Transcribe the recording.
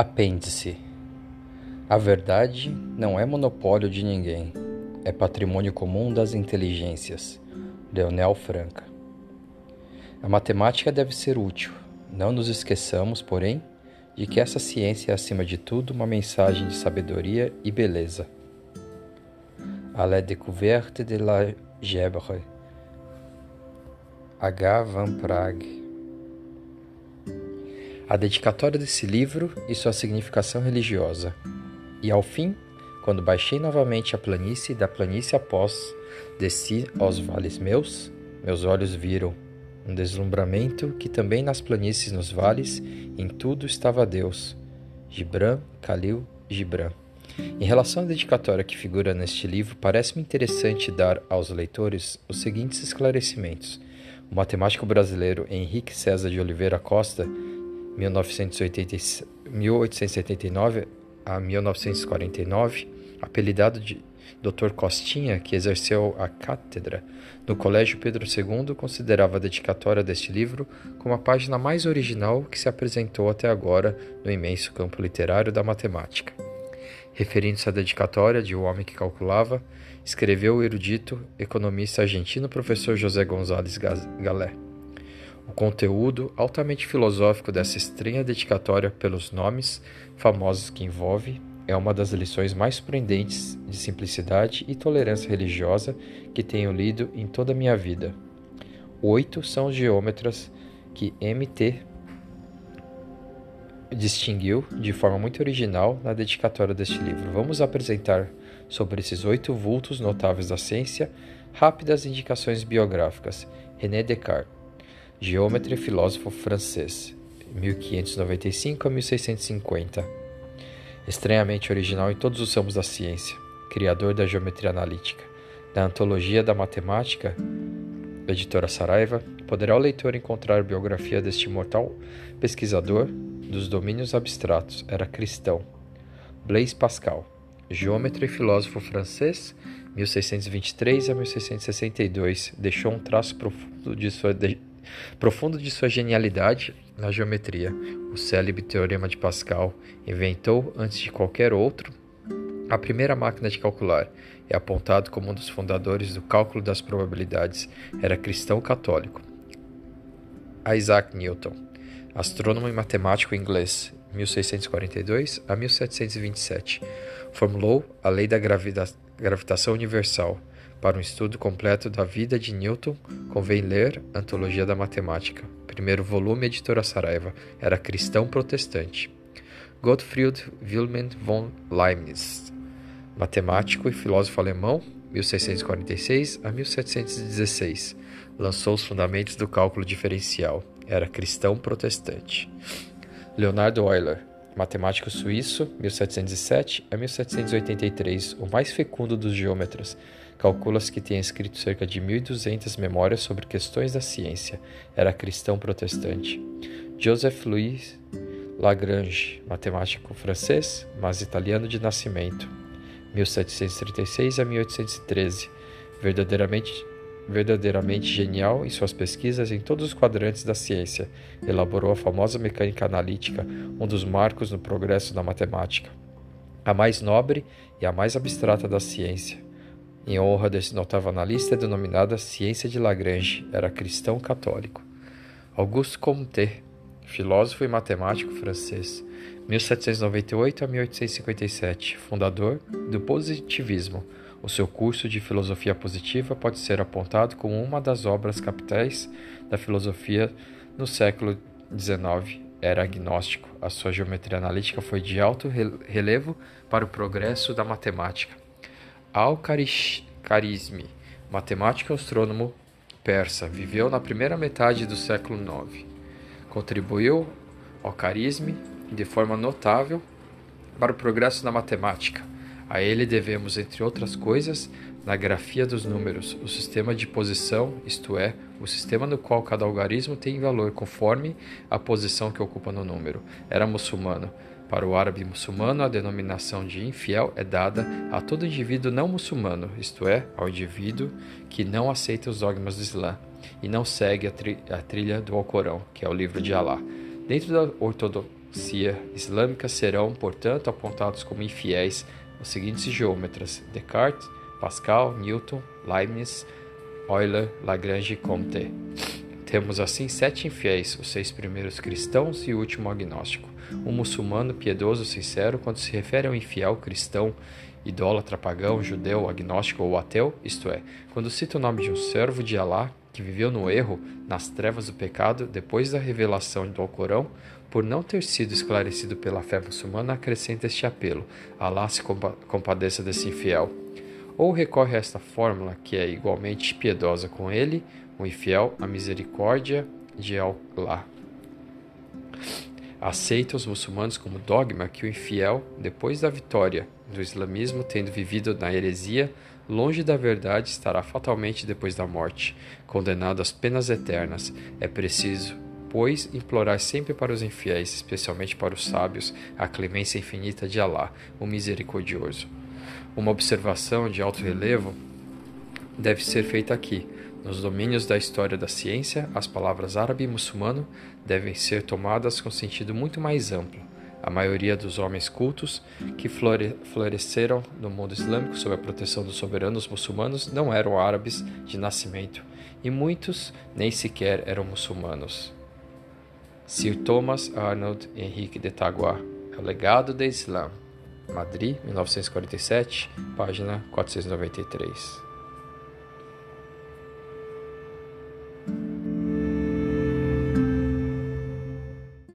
Apêndice A verdade não é monopólio de ninguém, é patrimônio comum das inteligências. Leonel Franca A matemática deve ser útil. Não nos esqueçamos, porém, de que essa ciência é, acima de tudo, uma mensagem de sabedoria e beleza. A la découverte de la Gebre H. Van Prague a dedicatória desse livro e sua significação religiosa. E ao fim, quando baixei novamente a planície, da planície após desci aos vales meus, meus olhos viram um deslumbramento que também nas planícies nos vales, em tudo estava Deus. Gibran, Khalil, Gibran. Em relação à dedicatória que figura neste livro, parece-me interessante dar aos leitores os seguintes esclarecimentos. O matemático brasileiro Henrique César de Oliveira Costa 1879 a 1949, apelidado de Dr. Costinha, que exerceu a cátedra no Colégio Pedro II, considerava a dedicatória deste livro como a página mais original que se apresentou até agora no imenso campo literário da matemática. Referindo-se à dedicatória de O Homem que Calculava, escreveu o erudito economista argentino professor José González Galé. O conteúdo altamente filosófico dessa estranha dedicatória pelos nomes famosos que envolve é uma das lições mais surpreendentes de simplicidade e tolerância religiosa que tenho lido em toda a minha vida. Oito são os geômetras que MT distinguiu de forma muito original na dedicatória deste livro. Vamos apresentar sobre esses oito vultos notáveis da ciência rápidas indicações biográficas. René Descartes geômetra e filósofo francês, 1595 a 1650. Estranhamente original em todos os ramos da ciência, criador da geometria analítica, da antologia da matemática, editora Saraiva, poderá o leitor encontrar biografia deste mortal pesquisador dos domínios abstratos, era cristão. Blaise Pascal, geômetra e filósofo francês, 1623 a 1662, deixou um traço profundo de sua Profundo de sua genialidade na geometria, o célebre Teorema de Pascal inventou, antes de qualquer outro, a primeira máquina de calcular é apontado como um dos fundadores do cálculo das probabilidades. Era cristão católico. Isaac Newton, astrônomo e matemático inglês, 1642 a 1727, formulou a lei da gravitação universal, para um estudo completo da vida de Newton, convém ler Antologia da Matemática. Primeiro volume, editora Saraiva. Era cristão protestante. Gottfried Wilhelm von Leibniz, matemático e filósofo alemão, 1646 a 1716. Lançou os fundamentos do cálculo diferencial. Era cristão protestante. Leonardo Euler, matemático suíço, 1707 a 1783, o mais fecundo dos geômetras Calcula-se que tenha escrito cerca de 1.200 memórias sobre questões da ciência. Era cristão protestante. Joseph Louis Lagrange, matemático francês, mas italiano de nascimento. 1736 a 1813. Verdadeiramente verdadeiramente genial em suas pesquisas em todos os quadrantes da ciência, elaborou a famosa mecânica analítica, um dos marcos no progresso da matemática, a mais nobre e a mais abstrata da ciência. Em honra desse notável analista, é denominada Ciência de Lagrange, era cristão católico. Auguste Comte, filósofo e matemático francês, 1798 a 1857, fundador do positivismo. O seu curso de filosofia positiva pode ser apontado como uma das obras capitais da filosofia no século XIX. Era agnóstico. A sua geometria analítica foi de alto relevo para o progresso da matemática. Al-Kharizmi, matemático e astrônomo persa, viveu na primeira metade do século IX. Contribuiu ao carisma de forma notável para o progresso da matemática. A ele devemos, entre outras coisas, na grafia dos números, o sistema de posição, isto é, o sistema no qual cada algarismo tem valor conforme a posição que ocupa no número. Era muçulmano. Para o árabe muçulmano, a denominação de infiel é dada a todo indivíduo não muçulmano, isto é, ao indivíduo que não aceita os dogmas do Islã e não segue a, tri a trilha do Alcorão, que é o livro de Alá. Dentro da supremacia islâmica serão, portanto, apontados como infiéis os seguintes geômetras: Descartes, Pascal, Newton, Leibniz, Euler, Lagrange e Comte. Temos assim sete infiéis, os seis primeiros cristãos e o último agnóstico. Um muçulmano piedoso sincero, quando se refere ao infiel cristão, idólatra, pagão, judeu, agnóstico ou ateu, isto é, quando cita o nome de um servo de Alá que viveu no erro, nas trevas do pecado, depois da revelação do Alcorão, por não ter sido esclarecido pela fé muçulmana, acrescenta este apelo: Alá se compadeça desse infiel. Ou recorre a esta fórmula, que é igualmente piedosa com ele, o infiel, a misericórdia de Allah. Aceita os muçulmanos como dogma que o infiel, depois da vitória do islamismo, tendo vivido na heresia, longe da verdade, estará fatalmente depois da morte, condenado às penas eternas. É preciso, pois, implorar sempre para os infiéis, especialmente para os sábios, a clemência infinita de Alá, o misericordioso. Uma observação de alto relevo deve ser feita aqui. Nos domínios da história da ciência, as palavras árabe e muçulmano devem ser tomadas com sentido muito mais amplo. A maioria dos homens cultos que floresceram no mundo islâmico sob a proteção dos soberanos muçulmanos não eram árabes de nascimento, e muitos nem sequer eram muçulmanos. Sir Thomas Arnold Henrique de Taguá, o legado do Islã. Madrid, 1947, página 493.